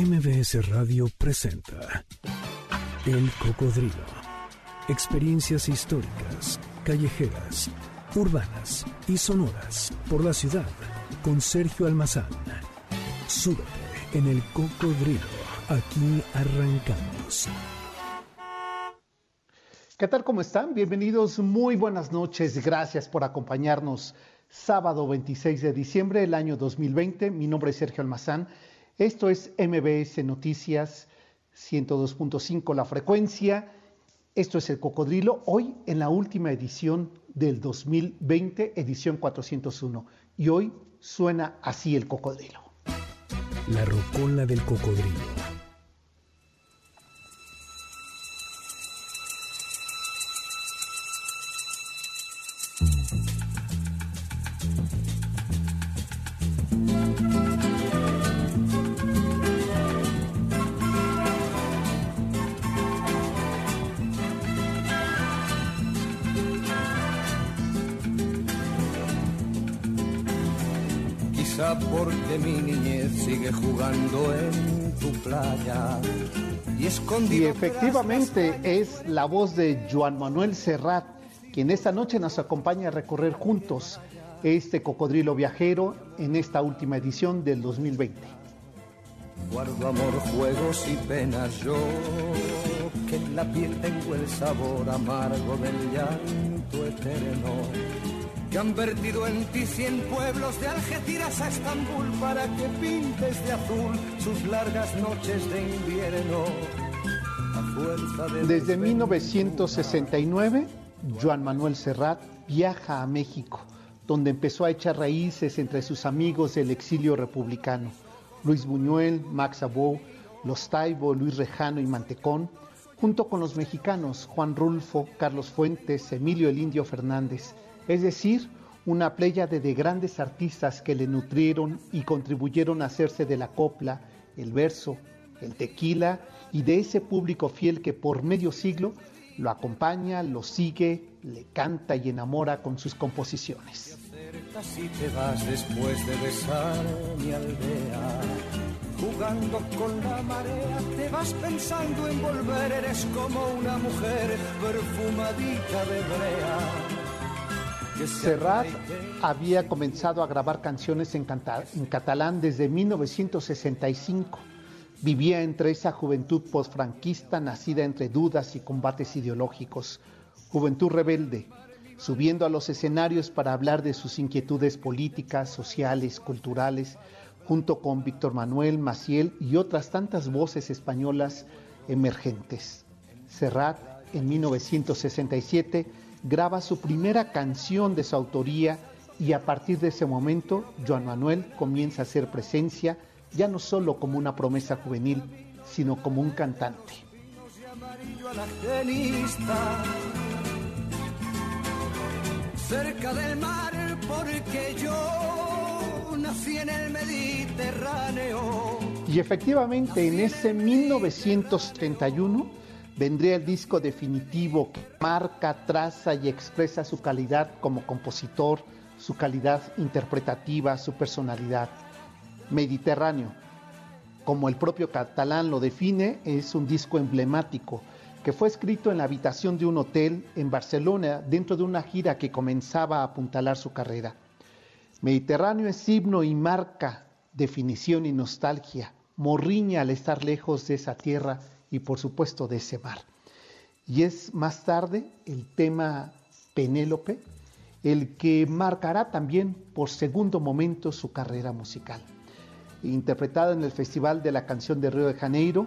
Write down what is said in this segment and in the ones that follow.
MBS Radio presenta El Cocodrilo. Experiencias históricas, callejeras, urbanas y sonoras por la ciudad con Sergio Almazán. Súbete en El Cocodrilo. Aquí arrancamos. ¿Qué tal? ¿Cómo están? Bienvenidos, muy buenas noches. Gracias por acompañarnos. Sábado 26 de diciembre del año 2020. Mi nombre es Sergio Almazán. Esto es MBS Noticias 102.5 la frecuencia. Esto es El Cocodrilo, hoy en la última edición del 2020, edición 401. Y hoy suena así el cocodrilo. La rocola del cocodrilo. En tu playa y Y efectivamente es la voz de Joan Manuel Serrat, quien esta noche nos acompaña a recorrer juntos este cocodrilo viajero en esta última edición del 2020. Guardo amor, juegos y penas yo, que en la piel tengo el sabor amargo del llanto eterno. Que han vertido en ti cien pueblos de Algeciras a Estambul para que pintes de azul sus largas noches de invierno. A fuerza de Desde 1969, Joan Manuel Serrat viaja a México, donde empezó a echar raíces entre sus amigos del exilio republicano. Luis Buñuel, Max Abou, Los Taibo, Luis Rejano y Mantecón, junto con los mexicanos Juan Rulfo, Carlos Fuentes, Emilio el Indio Fernández, es decir, una pléyade de grandes artistas que le nutrieron y contribuyeron a hacerse de la copla, el verso, el tequila y de ese público fiel que por medio siglo lo acompaña, lo sigue, le canta y enamora con sus composiciones. y te vas después de besar mi aldea. Jugando con la marea, te vas pensando en volver, eres como una mujer perfumadita de brea. Serrat había comenzado a grabar canciones en, catalán desde 1965. Vivía entre esa juventud postfranquista nacida entre dudas y combates ideológicos, juventud rebelde, subiendo a los escenarios para hablar de sus inquietudes políticas, sociales, culturales, junto con Víctor Manuel Maciel y otras tantas voces españolas emergentes. Serrat, en 1967, graba su primera canción de su autoría y a partir de ese momento, Joan Manuel comienza a hacer presencia ya no solo como una promesa juvenil, sino como un cantante. Cerca del mar, porque yo nací en el Mediterráneo. Y efectivamente, en ese 1931 vendría el disco definitivo que marca, traza y expresa su calidad como compositor, su calidad interpretativa, su personalidad. Mediterráneo, como el propio catalán lo define, es un disco emblemático que fue escrito en la habitación de un hotel en Barcelona dentro de una gira que comenzaba a apuntalar su carrera. Mediterráneo es himno y marca, definición y nostalgia, morriña al estar lejos de esa tierra y por supuesto de ese mar. Y es más tarde el tema Penélope el que marcará también por segundo momento su carrera musical. Interpretada en el Festival de la Canción de Río de Janeiro,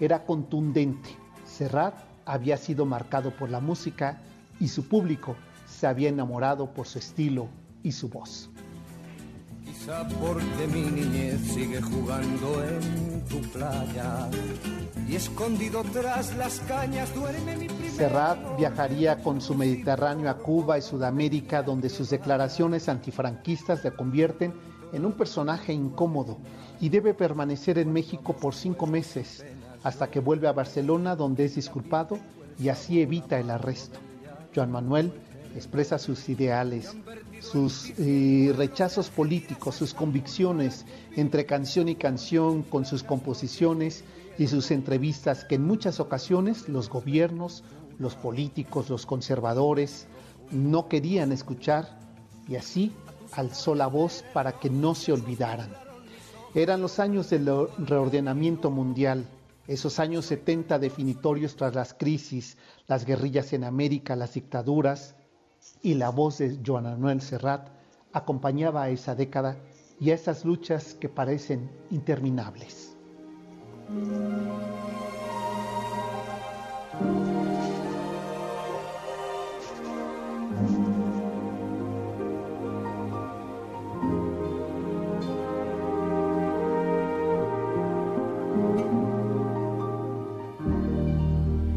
era contundente. Serrat había sido marcado por la música y su público se había enamorado por su estilo y su voz. Quizá porque mi niñez sigue jugando en tu playa y escondido tras las cañas duerme mi primer Serrat viajaría con su Mediterráneo a Cuba y Sudamérica, donde sus declaraciones antifranquistas le convierten en un personaje incómodo y debe permanecer en México por cinco meses, hasta que vuelve a Barcelona, donde es disculpado y así evita el arresto. Joan Manuel expresa sus ideales, sus eh, rechazos políticos, sus convicciones entre canción y canción, con sus composiciones y sus entrevistas que en muchas ocasiones los gobiernos, los políticos, los conservadores no querían escuchar y así alzó la voz para que no se olvidaran. Eran los años del reordenamiento mundial, esos años 70 definitorios tras las crisis, las guerrillas en América, las dictaduras, y la voz de Joan Manuel Serrat acompañaba a esa década y a esas luchas que parecen interminables.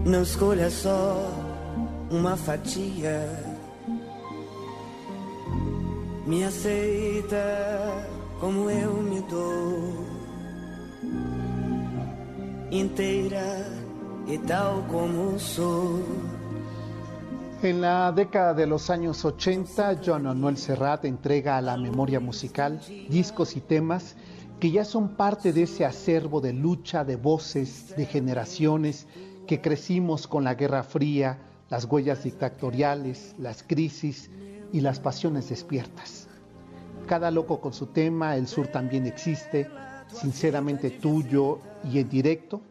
Não escolha só uma fatia. Me aceita como eu me dou, inteira y tal como soy. En la década de los años 80, Joan Manuel Serrat entrega a la memoria musical discos y temas que ya son parte de ese acervo de lucha de voces, de generaciones que crecimos con la Guerra Fría, las huellas dictatoriales, las crisis y las pasiones despiertas. Cada loco con su tema, el sur también existe, sinceramente tuyo y en directo,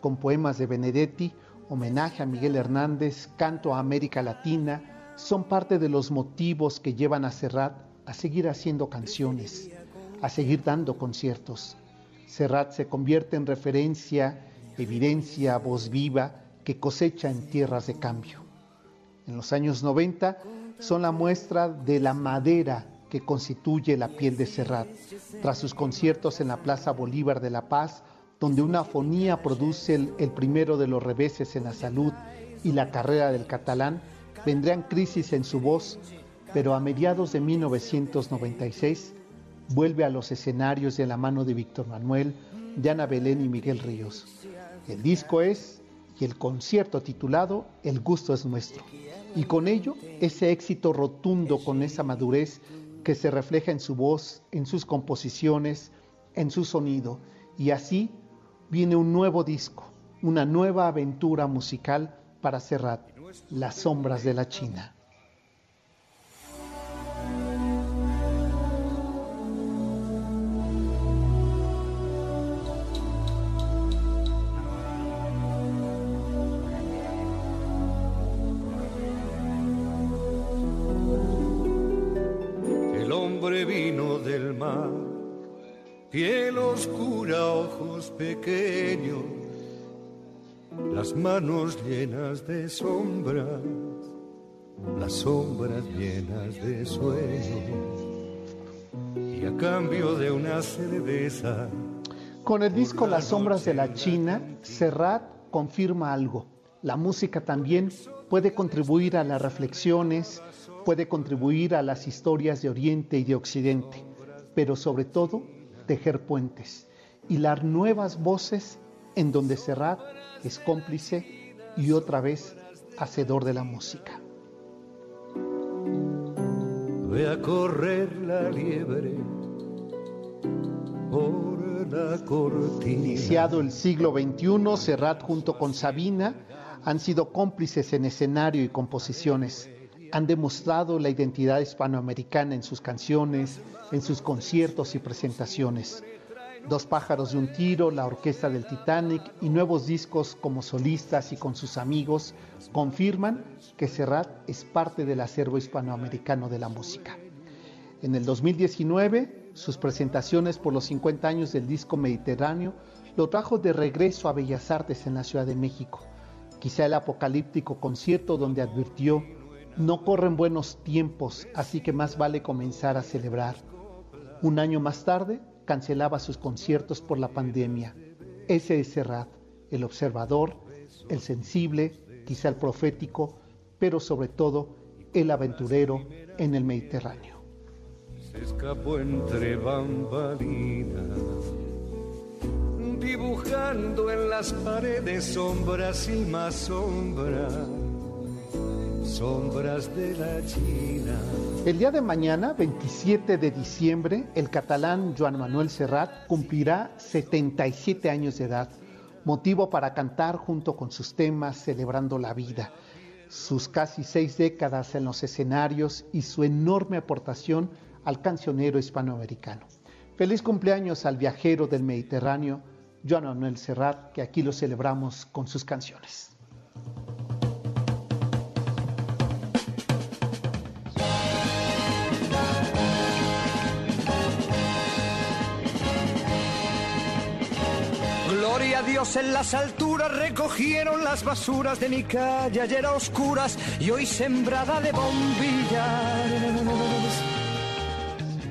con poemas de Benedetti, homenaje a Miguel Hernández, canto a América Latina, son parte de los motivos que llevan a Serrat a seguir haciendo canciones, a seguir dando conciertos. Serrat se convierte en referencia evidencia, voz viva que cosecha en tierras de cambio. En los años 90 son la muestra de la madera que constituye la piel de Serrat. Tras sus conciertos en la Plaza Bolívar de La Paz, donde una fonía produce el, primero de los reveses en la salud y la carrera del catalán, vendrían crisis en su voz, pero a mediados de 1996 vuelve a los escenarios de la mano de Víctor Manuel, de Ana Belén y Miguel Ríos. El disco es y el concierto titulado El gusto es nuestro. Y con ello, ese éxito rotundo con esa madurez que se refleja en su voz, en sus composiciones, en su sonido. Y así viene un nuevo disco, una nueva aventura musical para Serrat, Las sombras de la China. Piel oscura, ojos pequeños, las manos llenas de sombras, las sombras llenas de sueños, y a cambio de una cerveza. Con el disco Las sombras de la China, Serrat confirma algo. La música también puede contribuir a las reflexiones, puede contribuir a las historias de Oriente y de Occidente, pero sobre todo tejer puentes, hilar nuevas voces en donde Serrat es cómplice y otra vez hacedor de la música. Voy a correr la liebre por la cortina. Iniciado el siglo XXI, Serrat junto con Sabina han sido cómplices en escenario y composiciones. Han demostrado la identidad hispanoamericana en sus canciones, en sus conciertos y presentaciones. Dos pájaros de un tiro, la orquesta del Titanic y nuevos discos como solistas y con sus amigos confirman que Serrat es parte del acervo hispanoamericano de la música. En el 2019, sus presentaciones por los 50 años del disco Mediterráneo lo trajo de regreso a Bellas Artes en la Ciudad de México. Quizá el apocalíptico concierto donde advirtió, no corren buenos tiempos, así que más vale comenzar a celebrar. Un año más tarde, cancelaba sus conciertos por la pandemia. Ese es Serrat, el observador, el sensible, quizá el profético, pero sobre todo el aventurero en el Mediterráneo. Se escapó entre bambalinas, dibujando en las paredes sombras y más sombras sombras de la China. El día de mañana, 27 de diciembre, el catalán Joan Manuel Serrat cumplirá 77 años de edad, motivo para cantar junto con sus temas celebrando la vida, sus casi seis décadas en los escenarios y su enorme aportación al cancionero hispanoamericano. Feliz cumpleaños al viajero del Mediterráneo, Joan Manuel Serrat, que aquí lo celebramos con sus canciones. Dios en las alturas, recogieron las basuras de mi calle ayer a oscuras y hoy sembrada de bombillas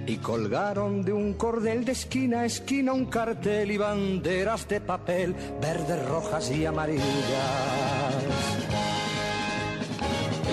y colgaron de un cordel de esquina a esquina un cartel y banderas de papel, verdes, rojas y amarillas.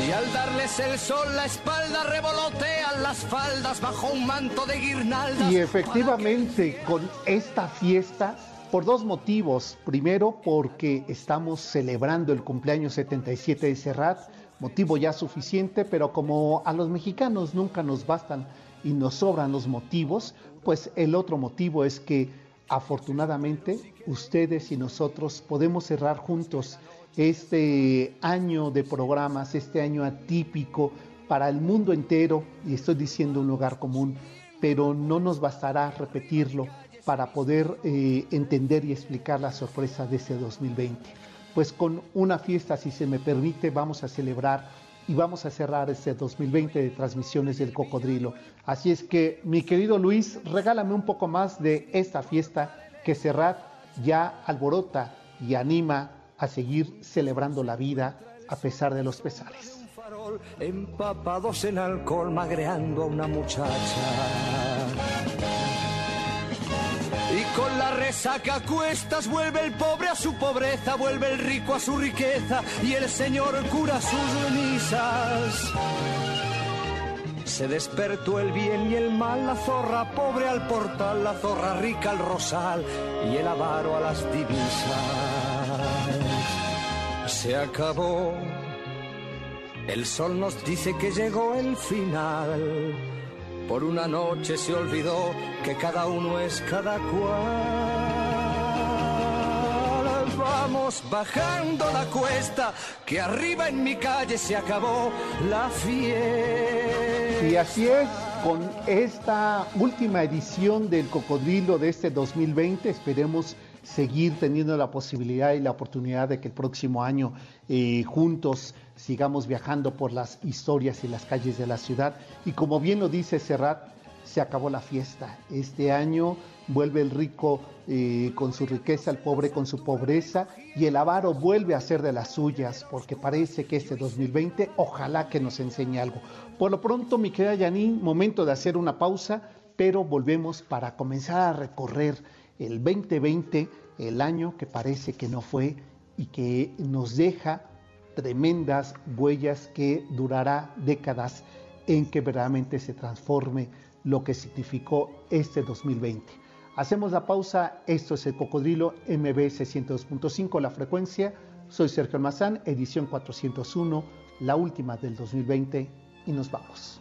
Y al darles el sol la espalda revolotean las faldas bajo un manto de guirnaldas. Y efectivamente, con esta fiesta, por dos motivos. Primero, porque estamos celebrando el cumpleaños 77 de Serrat, motivo ya suficiente, pero como a los mexicanos nunca nos bastan y nos sobran los motivos, pues el otro motivo es que afortunadamente ustedes y nosotros podemos cerrar juntos este año de programas, este año atípico para el mundo entero, y estoy diciendo un lugar común, pero no nos bastará repetirlo para poder eh, entender y explicar la sorpresa de este 2020. Pues con una fiesta, si se me permite, vamos a celebrar y vamos a cerrar este 2020 de transmisiones del cocodrilo. Así es que, mi querido Luis, regálame un poco más de esta fiesta que Serrat ya alborota y anima a seguir celebrando la vida a pesar de los pesares. Empapados en alcohol, magreando a una muchacha. Con la resaca cuestas vuelve el pobre a su pobreza, vuelve el rico a su riqueza y el señor cura sus misas. Se despertó el bien y el mal, la zorra pobre al portal, la zorra rica al rosal y el avaro a las divisas. Se acabó, el sol nos dice que llegó el final por una noche se olvidó que cada uno es cada cual. Vamos bajando la cuesta, que arriba en mi calle se acabó la fiesta. Y así es, con esta última edición del Cocodrilo de este 2020, esperemos seguir teniendo la posibilidad y la oportunidad de que el próximo año eh, juntos sigamos viajando por las historias y las calles de la ciudad. Y como bien lo dice Serrat, se acabó la fiesta. Este año vuelve el rico eh, con su riqueza, el pobre con su pobreza, y el avaro vuelve a ser de las suyas, porque parece que este 2020 ojalá que nos enseñe algo. Por lo pronto, mi querida Yanin, momento de hacer una pausa, pero volvemos para comenzar a recorrer el 2020, el año que parece que no fue y que nos deja tremendas huellas que durará décadas en que verdaderamente se transforme lo que significó este 2020. Hacemos la pausa, esto es el Cocodrilo MB 602.5, la frecuencia. Soy Sergio Almazán, edición 401, la última del 2020 y nos vamos.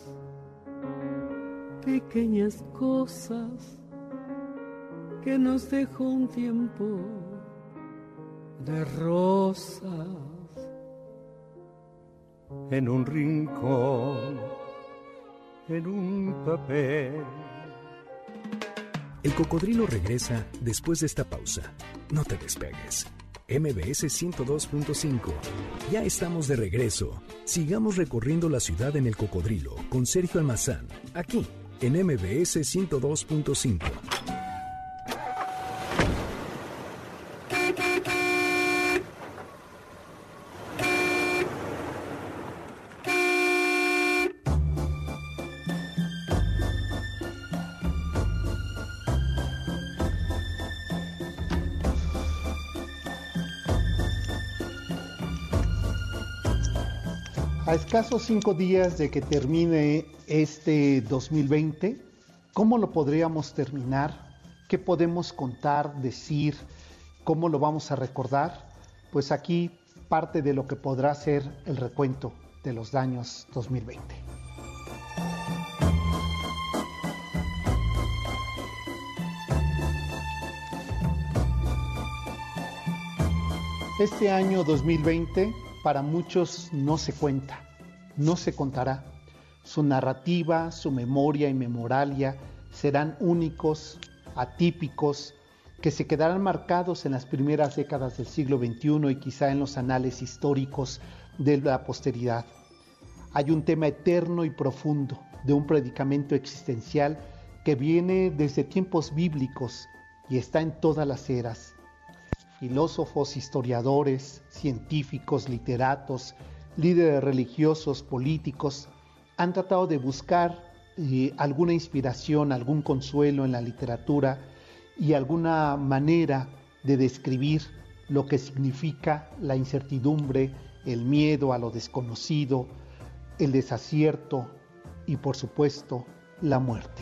pequeñas cosas que nos dejó un tiempo de rosas. En un rincón, en un papel. El cocodrilo regresa después de esta pausa. No te despegues. MBS 102.5. Ya estamos de regreso. Sigamos recorriendo la ciudad en el cocodrilo con Sergio Almazán, aquí en MBS 102.5. A escasos cinco días de que termine este 2020, ¿cómo lo podríamos terminar? ¿Qué podemos contar, decir? ¿Cómo lo vamos a recordar? Pues aquí parte de lo que podrá ser el recuento de los daños 2020. Este año 2020 para muchos no se cuenta, no se contará. Su narrativa, su memoria y memoralia serán únicos, atípicos, que se quedarán marcados en las primeras décadas del siglo XXI y quizá en los anales históricos de la posteridad. Hay un tema eterno y profundo de un predicamento existencial que viene desde tiempos bíblicos y está en todas las eras filósofos, historiadores, científicos, literatos, líderes religiosos, políticos, han tratado de buscar eh, alguna inspiración, algún consuelo en la literatura y alguna manera de describir lo que significa la incertidumbre, el miedo a lo desconocido, el desacierto y por supuesto la muerte.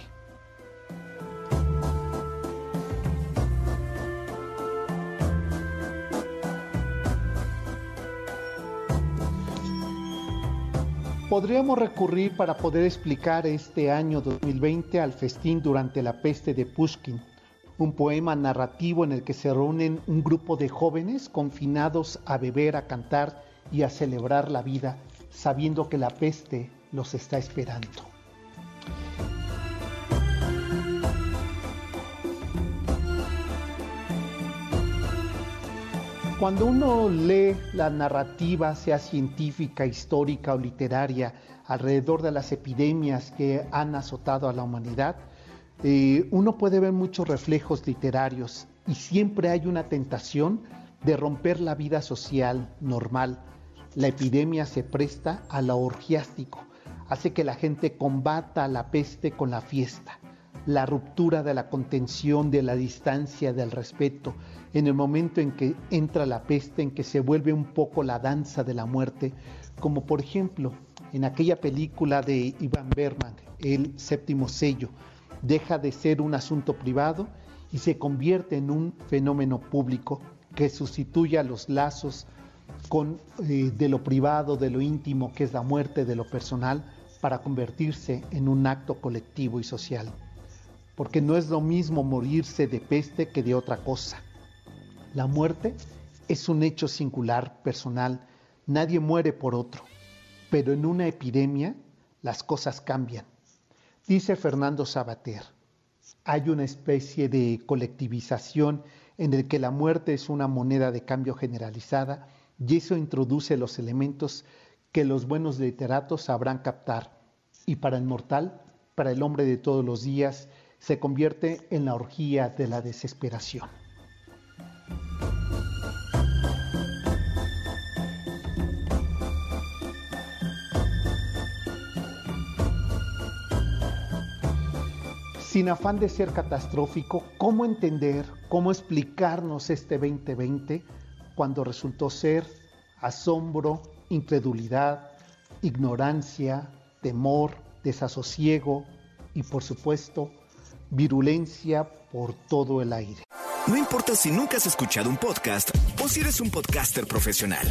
Podríamos recurrir para poder explicar este año 2020 al festín durante la peste de Pushkin, un poema narrativo en el que se reúnen un grupo de jóvenes confinados a beber, a cantar y a celebrar la vida, sabiendo que la peste los está esperando. Cuando uno lee la narrativa, sea científica, histórica o literaria, alrededor de las epidemias que han azotado a la humanidad, eh, uno puede ver muchos reflejos literarios y siempre hay una tentación de romper la vida social normal. La epidemia se presta a lo orgiástico, hace que la gente combata la peste con la fiesta la ruptura de la contención, de la distancia, del respeto, en el momento en que entra la peste, en que se vuelve un poco la danza de la muerte, como por ejemplo en aquella película de Ivan Berman, El séptimo sello, deja de ser un asunto privado y se convierte en un fenómeno público que sustituye a los lazos eh, de lo privado, de lo íntimo, que es la muerte, de lo personal, para convertirse en un acto colectivo y social porque no es lo mismo morirse de peste que de otra cosa. La muerte es un hecho singular, personal, nadie muere por otro, pero en una epidemia las cosas cambian. Dice Fernando Sabater, hay una especie de colectivización en el que la muerte es una moneda de cambio generalizada y eso introduce los elementos que los buenos literatos sabrán captar. Y para el mortal, para el hombre de todos los días, se convierte en la orgía de la desesperación. Sin afán de ser catastrófico, ¿cómo entender, cómo explicarnos este 2020 cuando resultó ser asombro, incredulidad, ignorancia, temor, desasosiego y por supuesto virulencia por todo el aire. No importa si nunca has escuchado un podcast o si eres un podcaster profesional.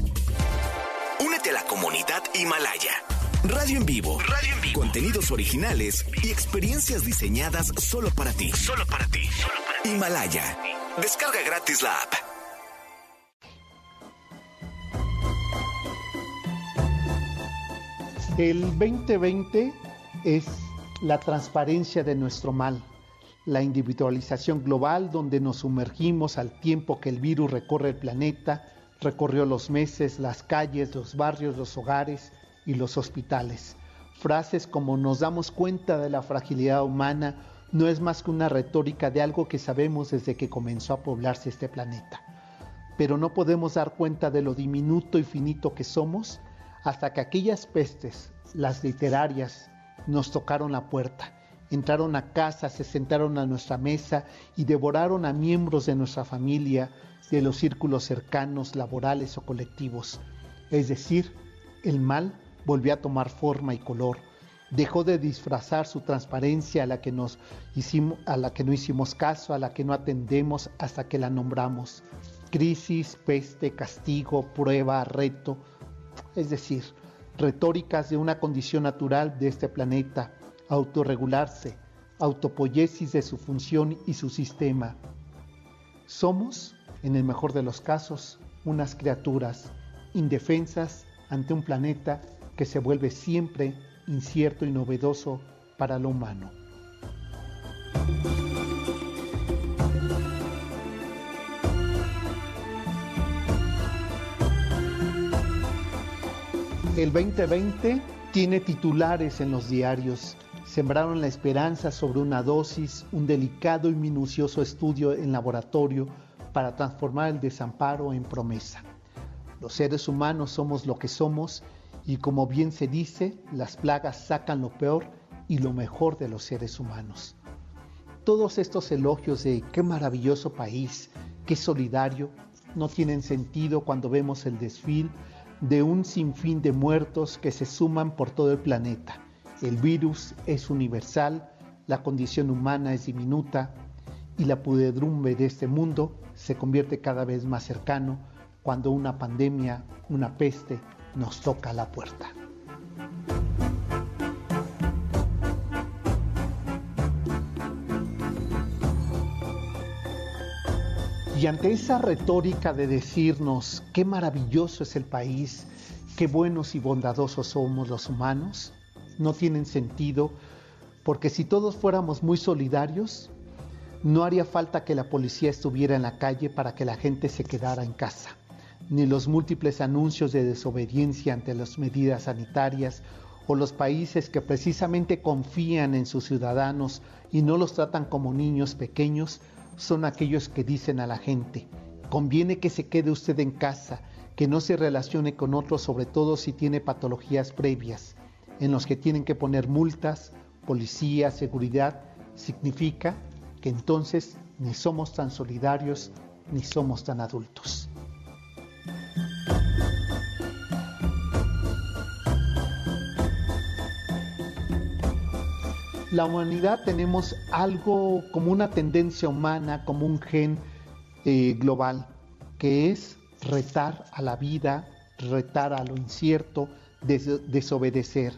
Únete a la comunidad Himalaya. Radio en vivo. Radio en vivo. Contenidos originales y experiencias diseñadas solo para ti. Solo para ti. Himalaya. Descarga gratis la app. El 2020 es la transparencia de nuestro mal la individualización global donde nos sumergimos al tiempo que el virus recorre el planeta, recorrió los meses, las calles, los barrios, los hogares y los hospitales. Frases como nos damos cuenta de la fragilidad humana no es más que una retórica de algo que sabemos desde que comenzó a poblarse este planeta. Pero no podemos dar cuenta de lo diminuto y finito que somos hasta que aquellas pestes, las literarias, nos tocaron la puerta entraron a casa, se sentaron a nuestra mesa y devoraron a miembros de nuestra familia, de los círculos cercanos, laborales o colectivos. Es decir, el mal volvió a tomar forma y color. Dejó de disfrazar su transparencia a la que nos hicimos, a la que no hicimos caso, a la que no atendemos hasta que la nombramos. Crisis, peste, castigo, prueba, reto, es decir, retóricas de una condición natural de este planeta, autorregularse, autopoiesis de su función y su sistema. Somos, en el mejor de los casos, unas criaturas indefensas ante un planeta que se vuelve siempre incierto y novedoso para lo humano. El 2020 tiene titulares en los diarios. Sembraron la esperanza sobre una dosis, un delicado y minucioso estudio en laboratorio para transformar el desamparo en promesa. Los seres humanos somos lo que somos y como bien se dice, las plagas sacan lo peor y lo mejor de los seres humanos. Todos estos elogios de qué maravilloso país, qué solidario, no tienen sentido cuando vemos el desfile de un sinfín de muertos que se suman por todo el planeta. El virus es universal, la condición humana es diminuta y la pudedrumbe de este mundo se convierte cada vez más cercano cuando una pandemia, una peste, nos toca la puerta. Y ante esa retórica de decirnos qué maravilloso es el país, qué buenos y bondadosos somos los humanos, no tienen sentido porque si todos fuéramos muy solidarios, no haría falta que la policía estuviera en la calle para que la gente se quedara en casa, ni los múltiples anuncios de desobediencia ante las medidas sanitarias o los países que precisamente confían en sus ciudadanos y no los tratan como niños pequeños son aquellos que dicen a la gente, conviene que se quede usted en casa, que no se relacione con otros, sobre todo si tiene patologías previas, en los que tienen que poner multas, policía, seguridad, significa que entonces ni somos tan solidarios ni somos tan adultos. la humanidad tenemos algo como una tendencia humana, como un gen eh, global, que es retar a la vida, retar a lo incierto, desobedecer,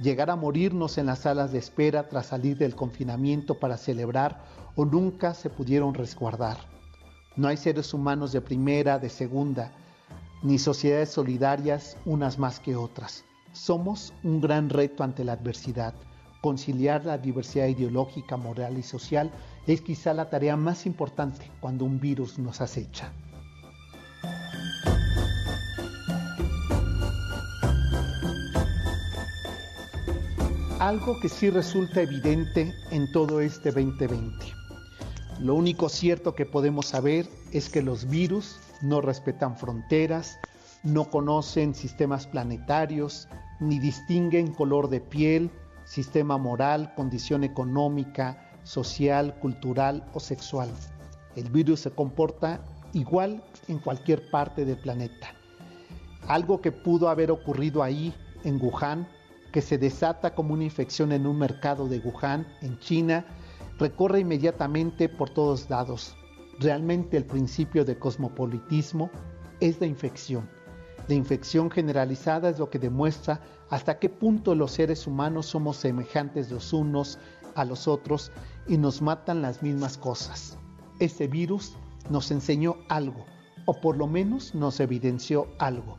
llegar a morirnos en las salas de espera tras salir del confinamiento para celebrar o nunca se pudieron resguardar. No hay seres humanos de primera, de segunda, ni sociedades solidarias unas más que otras. Somos un gran reto ante la adversidad conciliar la diversidad ideológica, moral y social es quizá la tarea más importante cuando un virus nos acecha. Algo que sí resulta evidente en todo este 2020. Lo único cierto que podemos saber es que los virus no respetan fronteras, no conocen sistemas planetarios, ni distinguen color de piel, sistema moral, condición económica, social, cultural o sexual. El virus se comporta igual en cualquier parte del planeta. Algo que pudo haber ocurrido ahí, en Wuhan, que se desata como una infección en un mercado de Wuhan, en China, recorre inmediatamente por todos lados. Realmente el principio de cosmopolitismo es la infección. La infección generalizada es lo que demuestra hasta qué punto los seres humanos somos semejantes los unos a los otros y nos matan las mismas cosas. Este virus nos enseñó algo, o por lo menos nos evidenció algo.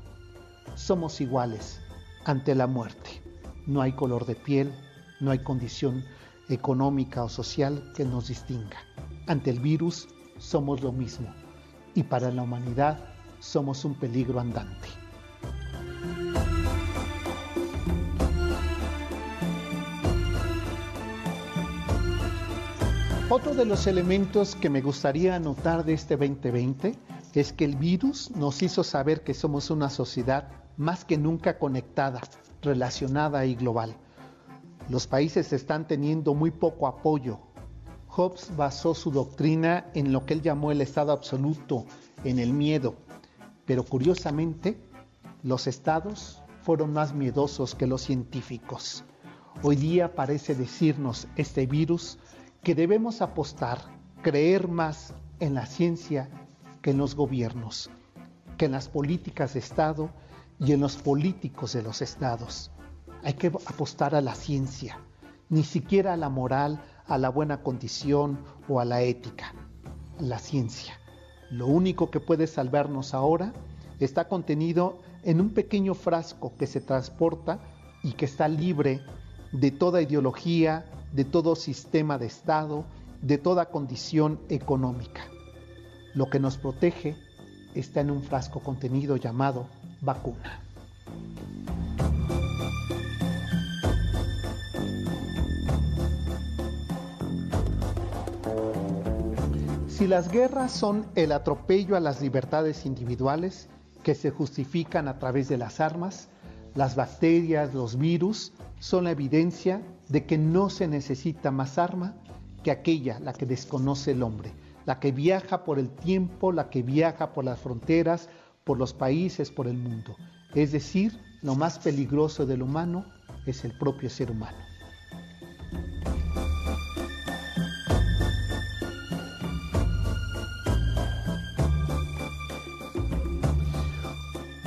Somos iguales ante la muerte. No hay color de piel, no hay condición económica o social que nos distinga. Ante el virus somos lo mismo y para la humanidad somos un peligro andante. Otro de los elementos que me gustaría anotar de este 2020 es que el virus nos hizo saber que somos una sociedad más que nunca conectada, relacionada y global. Los países están teniendo muy poco apoyo. Hobbes basó su doctrina en lo que él llamó el estado absoluto, en el miedo. Pero curiosamente, los estados fueron más miedosos que los científicos. Hoy día parece decirnos este virus que debemos apostar, creer más en la ciencia que en los gobiernos, que en las políticas de Estado y en los políticos de los estados. Hay que apostar a la ciencia, ni siquiera a la moral, a la buena condición o a la ética. La ciencia. Lo único que puede salvarnos ahora está contenido en un pequeño frasco que se transporta y que está libre de toda ideología, de todo sistema de Estado, de toda condición económica. Lo que nos protege está en un frasco contenido llamado vacuna. Si las guerras son el atropello a las libertades individuales que se justifican a través de las armas, las bacterias, los virus, son la evidencia de que no se necesita más arma que aquella, la que desconoce el hombre, la que viaja por el tiempo, la que viaja por las fronteras, por los países, por el mundo. Es decir, lo más peligroso del humano es el propio ser humano.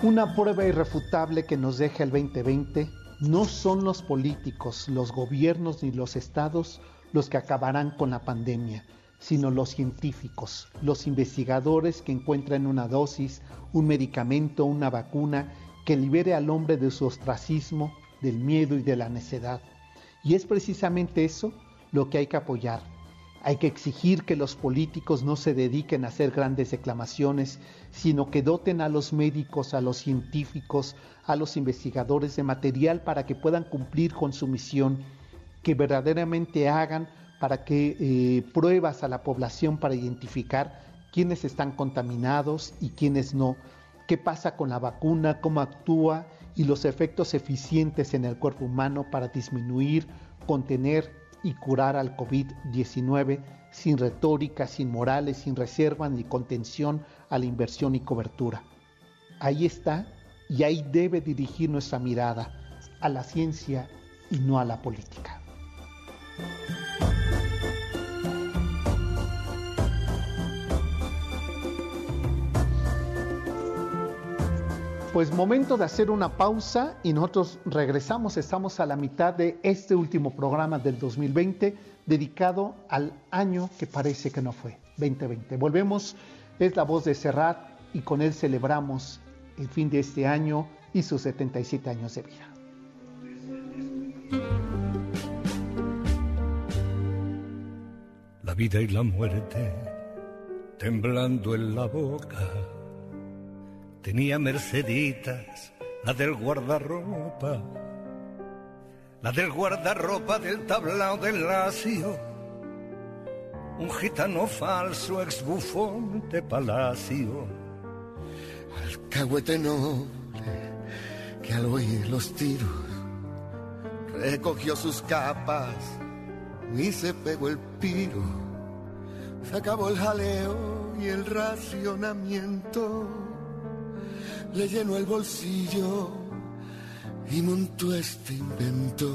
Una prueba irrefutable que nos deja el 2020 no son los políticos, los gobiernos ni los estados los que acabarán con la pandemia, sino los científicos, los investigadores que encuentran una dosis, un medicamento, una vacuna que libere al hombre de su ostracismo, del miedo y de la necedad. Y es precisamente eso lo que hay que apoyar, hay que exigir que los políticos no se dediquen a hacer grandes declamaciones, sino que doten a los médicos, a los científicos, a los investigadores de material para que puedan cumplir con su misión, que verdaderamente hagan para que eh, pruebas a la población para identificar quiénes están contaminados y quiénes no, qué pasa con la vacuna, cómo actúa y los efectos eficientes en el cuerpo humano para disminuir, contener y curar al COVID-19 sin retórica, sin morales, sin reserva ni contención a la inversión y cobertura. Ahí está y ahí debe dirigir nuestra mirada a la ciencia y no a la política. Pues momento de hacer una pausa y nosotros regresamos, estamos a la mitad de este último programa del 2020 dedicado al año que parece que no fue, 2020. Volvemos, es la voz de Serrat y con él celebramos el fin de este año y sus 77 años de vida. La vida y la muerte temblando en la boca Tenía Merceditas, la del guardarropa, la del guardarropa del tablao del lacio, un gitano falso ex bufón de palacio, alcahuete noble que al oír los tiros recogió sus capas y se pegó el piro, se acabó el jaleo y el racionamiento le llenó el bolsillo y montó este invento.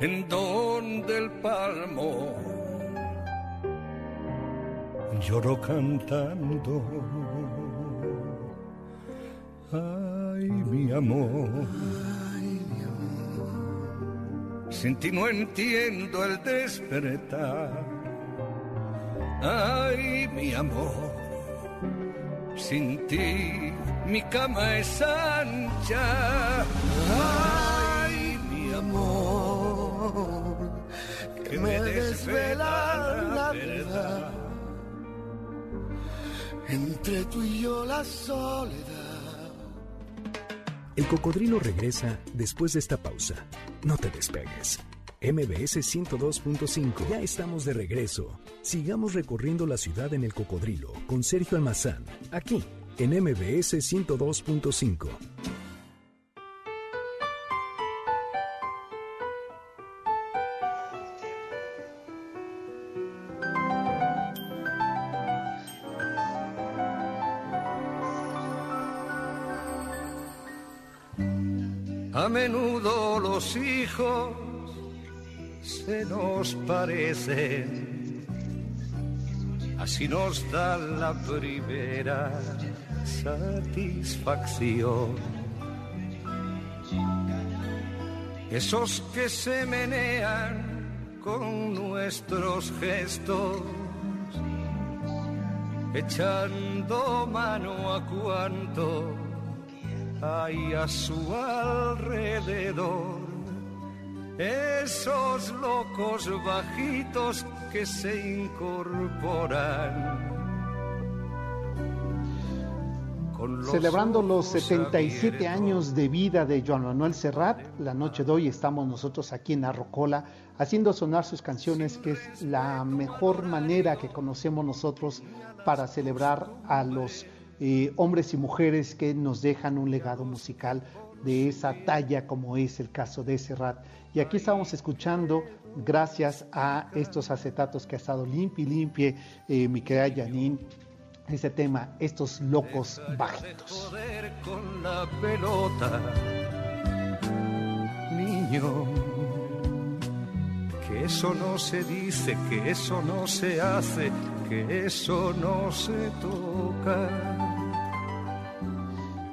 En donde el palmo lloró cantando. Ay, mi amor. Ay, mi amor. Sin ti no entiendo el despertar Ay, mi amor, sin ti mi cama es ancha. Ay, mi amor, que me desvela la verdad. Entre tú y yo la soledad. El cocodrilo regresa después de esta pausa. No te despegues. MBS 102.5. Ya estamos de regreso. Sigamos recorriendo la ciudad en el cocodrilo con Sergio Almazán, aquí en MBS 102.5. A menudo los hijos se nos parecen, así nos da la primera satisfacción. Esos que se menean con nuestros gestos, echando mano a cuanto hay a su alrededor. Esos locos bajitos que se incorporan. Celebrando los 77 años de vida de Joan Manuel Serrat, la noche de hoy estamos nosotros aquí en Arrocola haciendo sonar sus canciones, que es la mejor manera que conocemos nosotros para celebrar a los eh, hombres y mujeres que nos dejan un legado musical de esa talla como es el caso de Serrat. Y aquí estamos escuchando, gracias a estos acetatos que ha estado limpio y limpie, eh, mi querida Janine, ese tema, estos locos bajitos. Con la pelota, niño, que eso no se dice, que eso no se hace, que eso no se toca.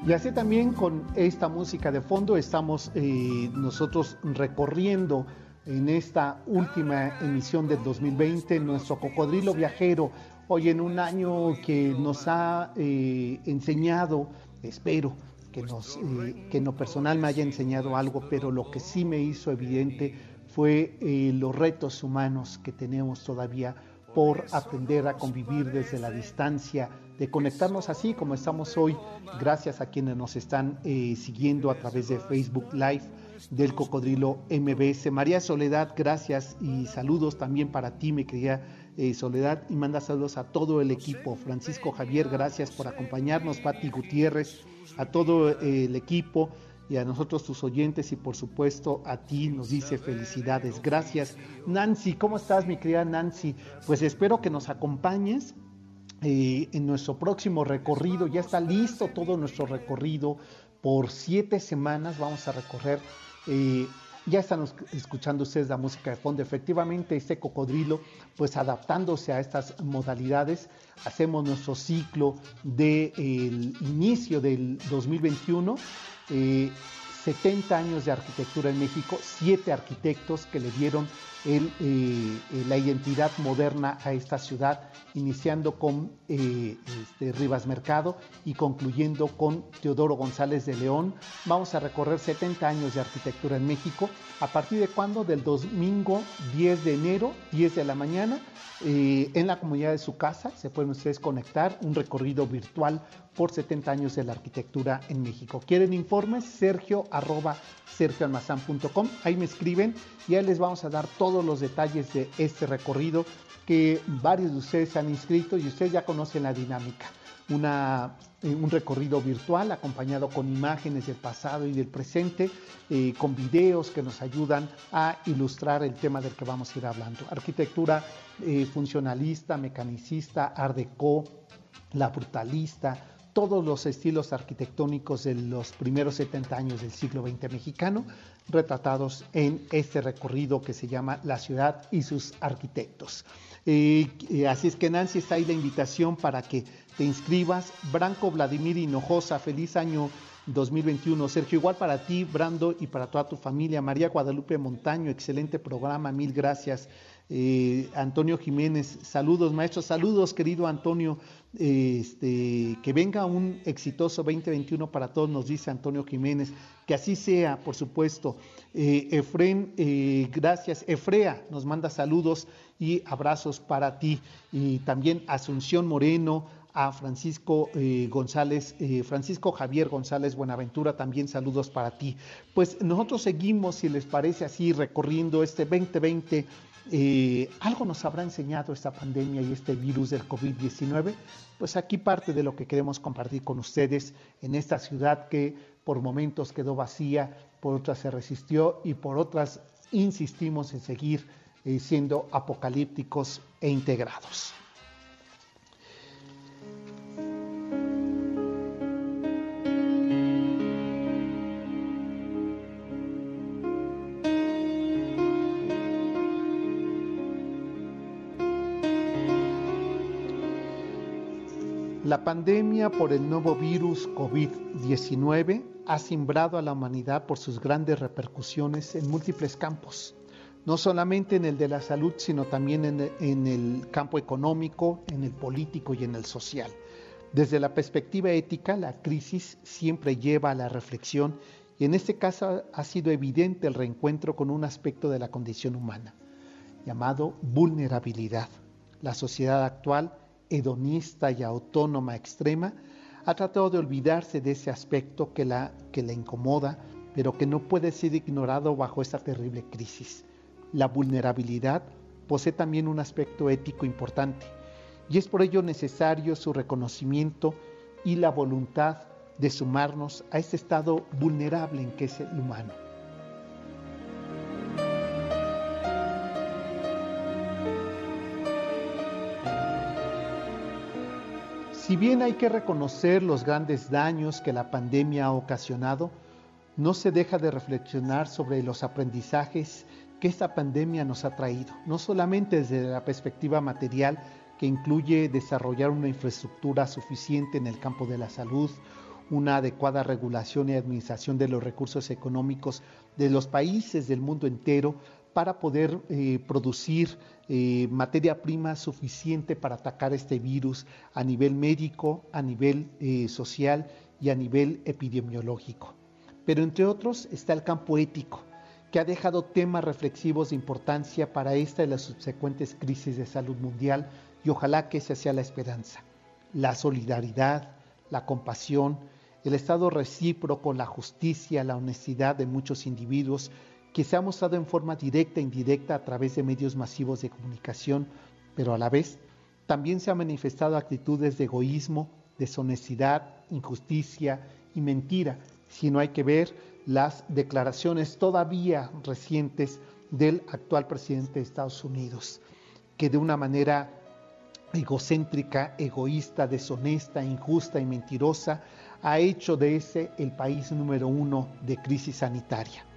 Y así también con esta música de fondo estamos eh, nosotros recorriendo en esta última emisión del 2020 nuestro cocodrilo viajero. Hoy en un año que nos ha eh, enseñado, espero que, nos, eh, que en lo personal me haya enseñado algo, pero lo que sí me hizo evidente fue los retos humanos que tenemos todavía por aprender a convivir desde la distancia, de conectarnos así como estamos hoy, gracias a quienes nos están siguiendo a través de Facebook Live del Cocodrilo MBS. María Soledad, gracias y saludos también para ti, mi querida eh, Soledad, y manda saludos a todo el equipo. Francisco Javier, gracias por acompañarnos. Pati Gutiérrez, a todo eh, el equipo y a nosotros tus oyentes y por supuesto a ti nos dice felicidades. Gracias. Nancy, ¿cómo estás mi querida Nancy? Pues espero que nos acompañes eh, en nuestro próximo recorrido. Ya está listo todo nuestro recorrido. Por siete semanas vamos a recorrer ya están escuchando ustedes la música de fondo. Efectivamente, este cocodrilo, pues adaptándose a estas modalidades, hacemos nuestro ciclo del inicio del 2021. 70 años de arquitectura en México, siete arquitectos que le dieron el, eh, la identidad moderna a esta ciudad, iniciando con eh, este, Rivas Mercado y concluyendo con Teodoro González de León. Vamos a recorrer 70 años de arquitectura en México. ¿A partir de cuándo? Del domingo 10 de enero, 10 de la mañana, eh, en la comunidad de su casa. Se pueden ustedes conectar, un recorrido virtual por 70 años de la arquitectura en México. ¿Quieren informes? Sergio arroba sergioalmazán.com. Ahí me escriben y ahí les vamos a dar todos los detalles de este recorrido que varios de ustedes han inscrito y ustedes ya conocen la dinámica. Una, eh, un recorrido virtual acompañado con imágenes del pasado y del presente, eh, con videos que nos ayudan a ilustrar el tema del que vamos a ir hablando. Arquitectura eh, funcionalista, mecanicista, art deco, la brutalista, todos los estilos arquitectónicos de los primeros 70 años del siglo XX mexicano, retratados en este recorrido que se llama La ciudad y sus arquitectos. Eh, eh, así es que Nancy, está ahí la invitación para que te inscribas. Branco Vladimir Hinojosa, feliz año 2021. Sergio, igual para ti, Brando, y para toda tu familia. María Guadalupe Montaño, excelente programa, mil gracias. Eh, Antonio Jiménez, saludos maestros, saludos querido Antonio, este, que venga un exitoso 2021 para todos, nos dice Antonio Jiménez, que así sea, por supuesto. Eh, Efren, eh, gracias. Efrea nos manda saludos y abrazos para ti. Y también Asunción Moreno, a Francisco González, Francisco Javier González Buenaventura, también saludos para ti. Pues nosotros seguimos, si les parece así, recorriendo este 2020 eh, ¿Algo nos habrá enseñado esta pandemia y este virus del COVID-19? Pues aquí parte de lo que queremos compartir con ustedes en esta ciudad que por momentos quedó vacía, por otras se resistió y por otras insistimos en seguir eh, siendo apocalípticos e integrados. La pandemia por el nuevo virus COVID-19 ha simbrado a la humanidad por sus grandes repercusiones en múltiples campos, no solamente en el de la salud, sino también en el, campo económico, en el político y en el social. Desde la perspectiva ética, la crisis siempre lleva a la reflexión y en este caso ha sido evidente el reencuentro con un aspecto de la condición humana, llamado vulnerabilidad. La sociedad actual hedonista y autónoma extrema, ha tratado de olvidarse de ese aspecto que la, que la incomoda, pero que no puede ser ignorado bajo esta terrible crisis. La vulnerabilidad posee también un aspecto ético importante y es por ello necesario su reconocimiento y la voluntad de sumarnos a ese estado vulnerable en que es el humano. Si bien hay que reconocer los grandes daños que la pandemia ha ocasionado, no se deja de reflexionar sobre los aprendizajes que esta pandemia nos ha traído, no solamente desde la perspectiva material, que incluye desarrollar una infraestructura suficiente en el campo de la salud, una adecuada regulación y administración de los recursos económicos de los países del mundo entero para poder eh, producir eh, materia prima suficiente para atacar este virus a nivel médico, a nivel eh, social y a nivel epidemiológico. Pero entre otros está el campo ético, que ha dejado temas reflexivos de importancia para esta y las subsecuentes crisis de salud mundial y ojalá que esa sea la esperanza. La solidaridad, la compasión, el estado recíproco, la justicia, la honestidad de muchos individuos que se ha mostrado en forma directa e indirecta a través de medios masivos de comunicación, pero a la vez también se han manifestado actitudes de egoísmo, deshonestidad, injusticia y mentira, si no hay que ver las declaraciones todavía recientes del actual presidente de Estados Unidos, que de una manera egocéntrica, egoísta, deshonesta, injusta y mentirosa ha hecho de ese el país número uno de crisis sanitaria.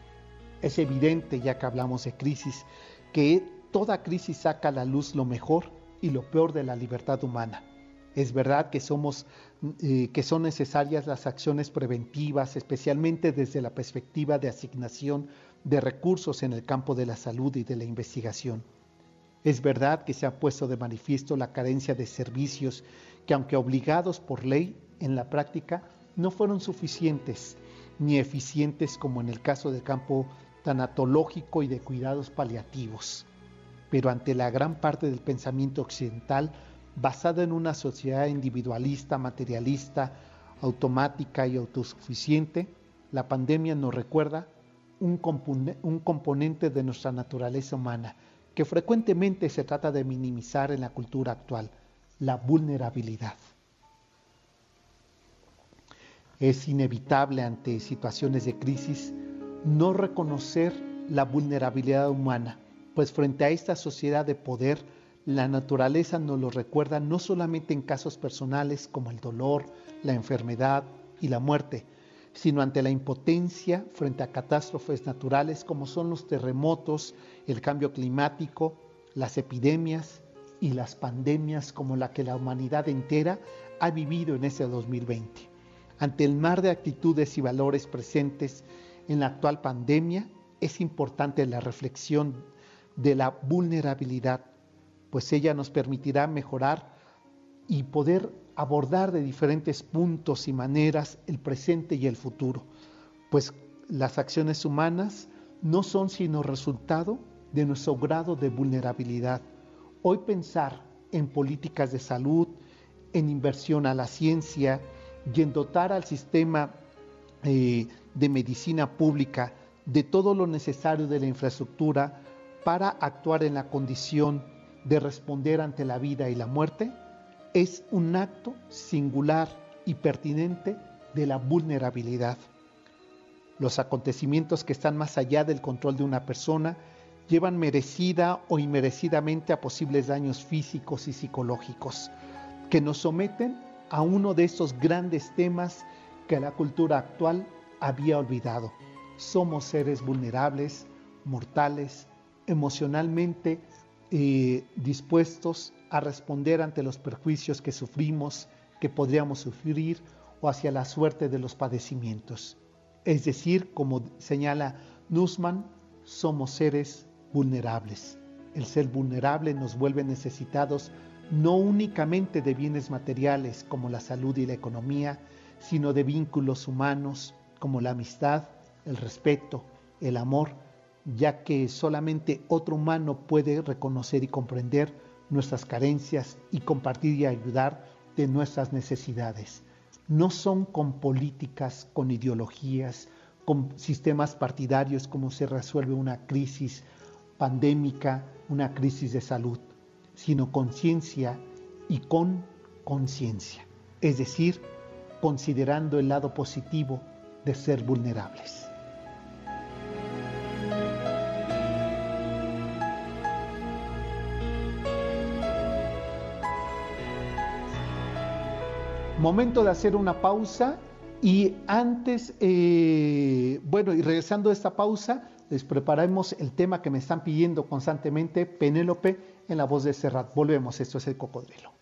Es evidente, ya que hablamos de crisis, que toda crisis saca a la luz lo mejor y lo peor de la libertad humana. Es verdad que, somos, eh, que son necesarias las acciones preventivas, especialmente desde la perspectiva de asignación de recursos en el campo de la salud y de la investigación. Es verdad que se ha puesto de manifiesto la carencia de servicios que, aunque obligados por ley, en la práctica no fueron suficientes ni eficientes como en el caso del campo tanatológico y de cuidados paliativos. Pero ante la gran parte del pensamiento occidental, basada en una sociedad individualista, materialista, automática y autosuficiente, la pandemia nos recuerda un, un, componente de nuestra naturaleza humana que frecuentemente se trata de minimizar en la cultura actual, la vulnerabilidad. Es inevitable ante situaciones de crisis no reconocer la vulnerabilidad humana, pues frente a esta sociedad de poder, la naturaleza nos lo recuerda no solamente en casos personales como el dolor, la enfermedad y la muerte, sino ante la impotencia frente a catástrofes naturales como son los terremotos, el cambio climático, las epidemias y las pandemias como la que la humanidad entera ha vivido en ese 2020. Ante el mar de actitudes y valores presentes en la actual pandemia, es importante la reflexión de la vulnerabilidad, pues ella nos permitirá mejorar y poder abordar de diferentes puntos y maneras el presente y el futuro, pues las acciones humanas no son sino resultado de nuestro grado de vulnerabilidad. Hoy pensar en políticas de salud, en inversión a la ciencia y en dotar al sistema eh, de medicina pública de todo lo necesario de la infraestructura para actuar en la condición de responder ante la vida y la muerte, es un acto singular y pertinente de la vulnerabilidad. Los acontecimientos que están más allá del control de una persona llevan merecida o inmerecidamente a posibles daños físicos y psicológicos, que nos someten a uno de esos grandes temas que la cultura actual había olvidado. Somos seres vulnerables, mortales, emocionalmente eh, dispuestos a responder ante los perjuicios que sufrimos que podríamos sufrir o hacia la suerte de los padecimientos. Es decir, como señala Nussmann, somos seres vulnerables. El ser vulnerable nos vuelve necesitados no únicamente de bienes materiales como la salud y la economía, sino de vínculos humanos como la amistad, el respeto, el amor, ya que solamente otro humano puede reconocer y comprender nuestras carencias y compartir y ayudar de nuestras necesidades. No son con políticas, con ideologías, con sistemas partidarios como se resuelve una crisis pandémica, una crisis de salud, sino conciencia y con conciencia, es decir, considerando el lado positivo de ser vulnerables. Momento de hacer una pausa y antes, eh, bueno, y regresando a esta pausa, les preparamos el tema que me están pidiendo constantemente, Penélope, en la voz de Serrat. Volvemos, esto es el cocodrilo.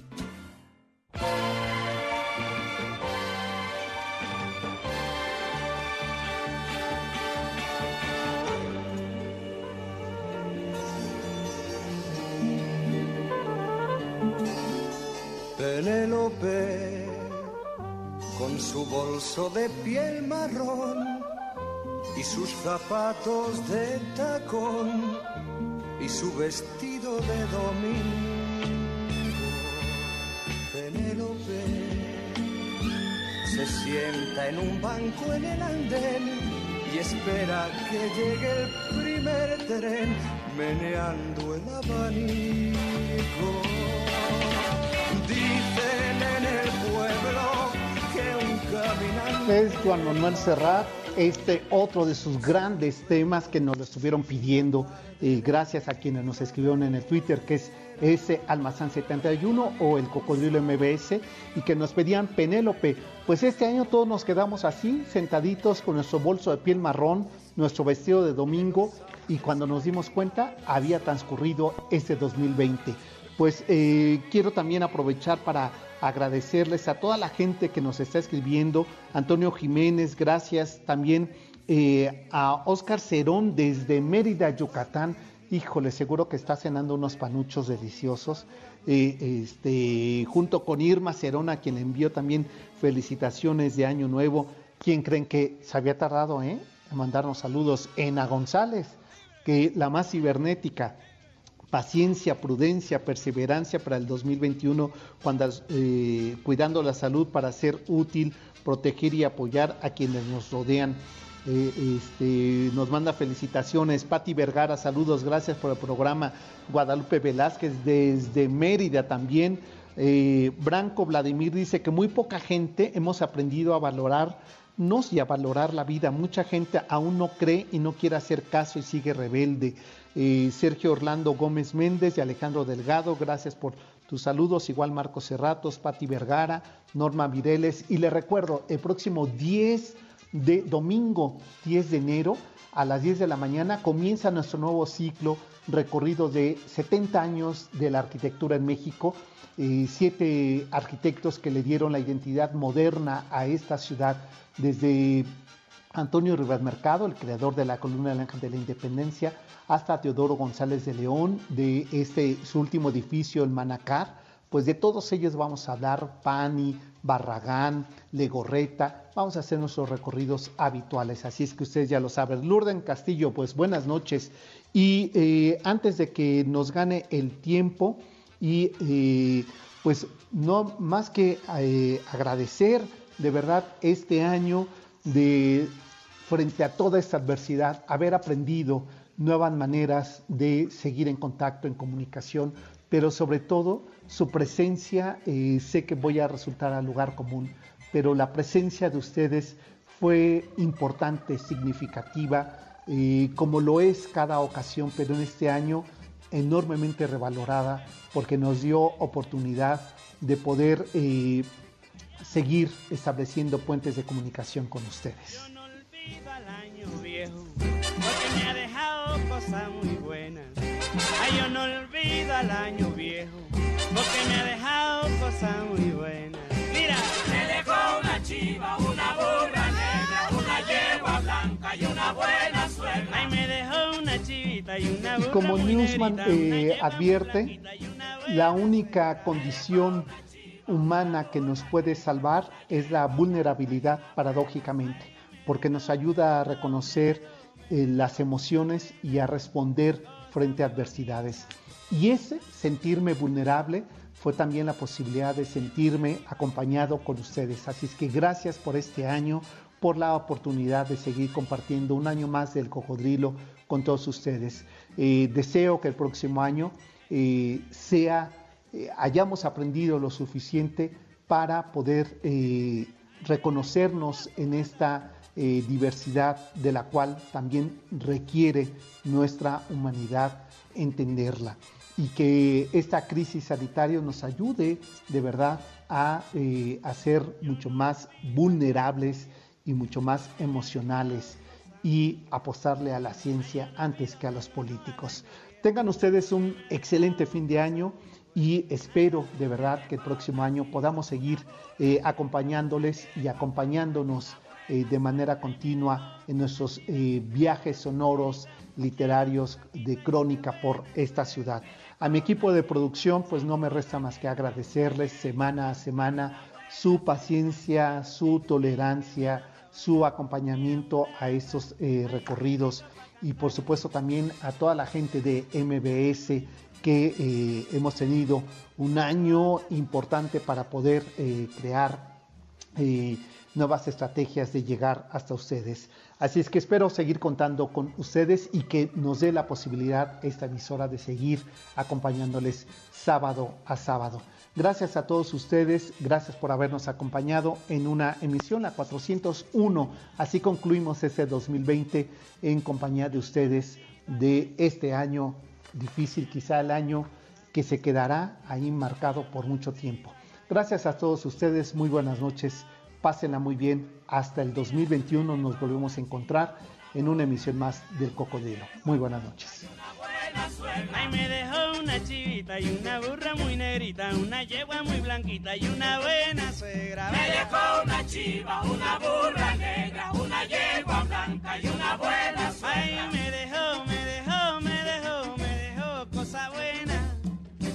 zapatos de tacón y su vestido de domingo. Penélope se sienta en un banco en el andén y espera que llegue el primer tren meneando el abanico. Dicen en el pueblo es Juan Manuel Serrat, este otro de sus grandes temas que nos lo estuvieron pidiendo, eh, gracias a quienes nos escribieron en el Twitter, que es ese Almazán 71 o el Cocodrilo MBS, y que nos pedían Penélope. Pues este año todos nos quedamos así, sentaditos con nuestro bolso de piel marrón, nuestro vestido de domingo, y cuando nos dimos cuenta había transcurrido este 2020. Pues eh, quiero también aprovechar para agradecerles a toda la gente que nos está escribiendo. Antonio Jiménez, gracias. También eh, a Oscar Cerón desde Mérida, Yucatán. Híjole, seguro que está cenando unos panuchos deliciosos. Eh, este, junto con Irma Cerón, a quien envió también felicitaciones de Año Nuevo. ¿Quién creen que se había tardado eh, en mandarnos saludos? Ena González, que la más cibernética, paciencia, prudencia, perseverancia para el 2021, cuando, eh, cuidando la salud para ser útil, proteger y apoyar a quienes nos rodean. Eh, este, nos manda felicitaciones. Patti Vergara, saludos, gracias por el programa. Guadalupe Velázquez desde Mérida también. Eh, Branco Vladimir dice que muy poca gente hemos aprendido a valorarnos y a valorar la vida. Mucha gente aún no cree y no quiere hacer caso y sigue rebelde. Sergio Orlando Gómez Méndez y Alejandro Delgado, gracias por tus saludos, igual Marcos Cerratos, Pati Vergara, Norma Mireles, y le recuerdo, el próximo 10 de domingo, 10 de enero, a las 10 de la mañana, comienza nuestro nuevo ciclo recorrido de 70 años de la arquitectura en México, siete arquitectos que le dieron la identidad moderna a esta ciudad, desde Antonio Rivas Mercado, el creador de la columna del Ángel de la Independencia, hasta Teodoro González de León, de este su último edificio, el Manacar, pues de todos ellos vamos a hablar, Pani, Barragán, Legorreta, vamos a hacer nuestros recorridos habituales, así es que ustedes ya lo saben. Lourdes Castillo, pues buenas noches. Y eh, antes de que nos gane el tiempo, y eh, pues no más que eh, agradecer de verdad este año de frente a toda esta adversidad, haber aprendido nuevas maneras de seguir en contacto, en comunicación, pero sobre todo su presencia, eh, sé que voy a resultar al lugar común, pero la presencia de ustedes fue importante, significativa, eh, como lo es cada ocasión, pero en este año enormemente revalorada porque nos dio oportunidad de poder eh, seguir estableciendo puentes de comunicación con ustedes. Yo no olvido al año viejo, porque me ha dejado cosas muy buenas. Ay, yo no olvido al año viejo, porque me ha dejado cosas muy buenas. Mira, me dejó una chiva, una burra negra, una yegua blanca y una buena suegra. Ay, me dejó una chivita y una burra Y como Newsman eh, advierte, la única condición humana que nos puede salvar es la vulnerabilidad, paradójicamente, porque nos ayuda a reconocer eh, las emociones y a responder frente a adversidades. Y ese sentirme vulnerable fue también la posibilidad de sentirme acompañado con ustedes. Así es que gracias por este año, por la oportunidad de seguir compartiendo un año más del cocodrilo con todos ustedes. Eh, deseo que el próximo año eh, sea eh, hayamos aprendido lo suficiente para poder eh, reconocernos en esta eh, diversidad de la cual también requiere nuestra humanidad entenderla y que esta crisis sanitaria nos ayude de verdad a, a ser mucho más vulnerables y mucho más emocionales y apostarle a la ciencia antes que a los políticos. Tengan ustedes un excelente fin de año y espero de verdad que el próximo año podamos seguir eh, acompañándoles y acompañándonos eh, de manera continua en nuestros eh, viajes sonoros, literarios, de crónica por esta ciudad. A mi equipo de producción pues no me resta más que agradecerles semana a semana su paciencia, su tolerancia, su acompañamiento a estos recorridos y por supuesto también a toda la gente de MBS que eh, hemos tenido un año importante para poder eh, crear eh, nuevas estrategias de llegar hasta ustedes. Así es que espero seguir contando con ustedes y que nos dé la posibilidad esta emisora de seguir acompañándoles sábado a sábado. Gracias a todos ustedes, gracias por habernos acompañado en una emisión, la 401. Así concluimos este 2020 en compañía de ustedes de este año difícil, quizá el año que se quedará ahí marcado por mucho tiempo. Gracias a todos ustedes, muy buenas noches, pásenla muy bien. Hasta el 2021 nos volvemos a encontrar en una emisión más del Cocodrilo. Muy buenas noches. Ay, me dejó una chivita y una burra muy negrita, una yegua muy blanquita y una buena suegra. Me dejó una chiva, una burra negra, una yegua blanca y una buena Ay, suegra. me dejó, me dejó,